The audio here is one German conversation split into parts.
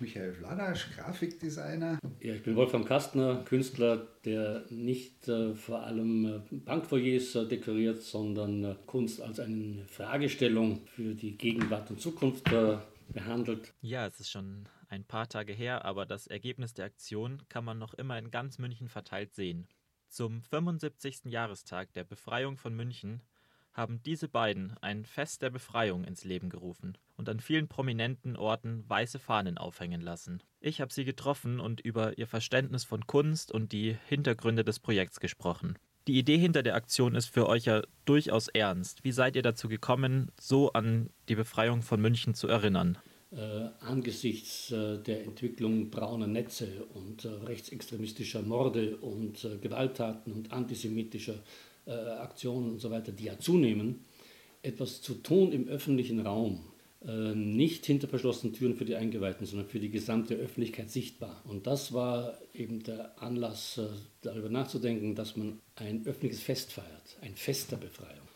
Michael Vladasch, Grafikdesigner. Ja, ich bin Wolfram Kastner, Künstler, der nicht äh, vor allem äh, Bankfoyers äh, dekoriert, sondern äh, Kunst als eine Fragestellung für die Gegenwart und Zukunft äh, behandelt. Ja, es ist schon ein paar Tage her, aber das Ergebnis der Aktion kann man noch immer in ganz München verteilt sehen. Zum 75. Jahrestag der Befreiung von München haben diese beiden ein Fest der Befreiung ins Leben gerufen und an vielen prominenten Orten weiße Fahnen aufhängen lassen. Ich habe sie getroffen und über ihr Verständnis von Kunst und die Hintergründe des Projekts gesprochen. Die Idee hinter der Aktion ist für euch ja durchaus ernst. Wie seid ihr dazu gekommen, so an die Befreiung von München zu erinnern? Äh, angesichts äh, der Entwicklung brauner Netze und äh, rechtsextremistischer Morde und äh, Gewalttaten und antisemitischer äh, Aktionen und so weiter, die ja zunehmen, etwas zu tun im öffentlichen Raum, äh, nicht hinter verschlossenen Türen für die Eingeweihten, sondern für die gesamte Öffentlichkeit sichtbar. Und das war eben der Anlass, äh, darüber nachzudenken, dass man ein öffentliches Fest feiert, ein Fest der Befreiung.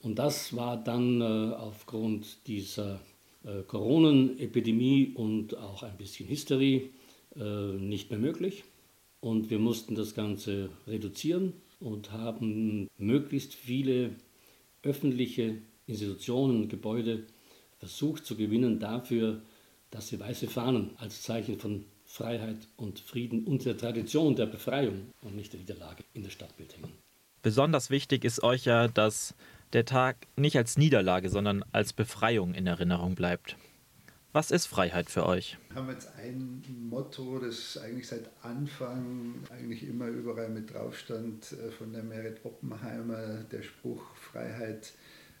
Und das war dann äh, aufgrund dieser äh, Corona-Epidemie und auch ein bisschen Hysterie äh, nicht mehr möglich. Und wir mussten das Ganze reduzieren und haben möglichst viele öffentliche Institutionen und Gebäude versucht zu gewinnen dafür, dass sie weiße Fahnen als Zeichen von Freiheit und Frieden und der Tradition der Befreiung und nicht der Niederlage in das Stadtbild hängen. Besonders wichtig ist euch ja, dass der Tag nicht als Niederlage, sondern als Befreiung in Erinnerung bleibt. Was ist Freiheit für euch? Wir haben jetzt ein Motto, das eigentlich seit Anfang eigentlich immer überall mit drauf stand, äh, von der Merit Oppenheimer, der Spruch Freiheit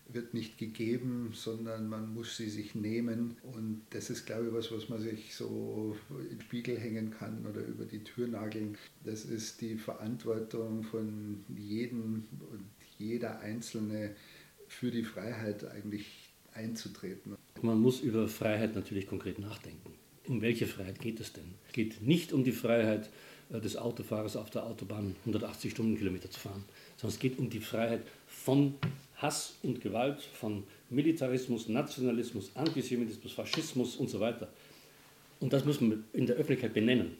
wird nicht gegeben, sondern man muss sie sich nehmen. Und das ist, glaube ich, was, was man sich so in den Spiegel hängen kann oder über die Tür nageln. Das ist die Verantwortung von jedem und jeder Einzelne für die Freiheit eigentlich einzutreten. Man muss über Freiheit natürlich konkret nachdenken. Um welche Freiheit geht es denn? Es geht nicht um die Freiheit äh, des Autofahrers auf der Autobahn 180 Stundenkilometer zu fahren, sondern es geht um die Freiheit von Hass und Gewalt, von Militarismus, Nationalismus, Antisemitismus, Faschismus und so weiter. Und das muss man in der Öffentlichkeit benennen,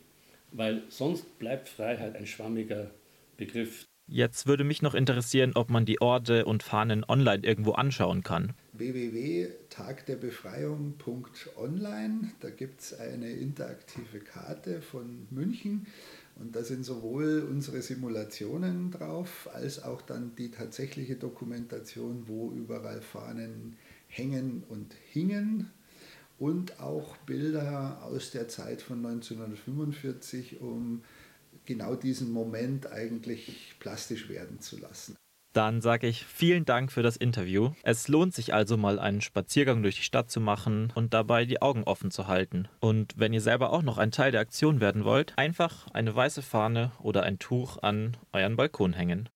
weil sonst bleibt Freiheit ein schwammiger Begriff. Jetzt würde mich noch interessieren, ob man die Orte und Fahnen online irgendwo anschauen kann. www.tagderbefreiung.online, da gibt es eine interaktive Karte von München. Und da sind sowohl unsere Simulationen drauf, als auch dann die tatsächliche Dokumentation, wo überall Fahnen hängen und hingen. Und auch Bilder aus der Zeit von 1945, um genau diesen Moment eigentlich plastisch werden zu lassen. Dann sage ich vielen Dank für das Interview. Es lohnt sich also mal einen Spaziergang durch die Stadt zu machen und dabei die Augen offen zu halten. Und wenn ihr selber auch noch ein Teil der Aktion werden wollt, einfach eine weiße Fahne oder ein Tuch an euren Balkon hängen.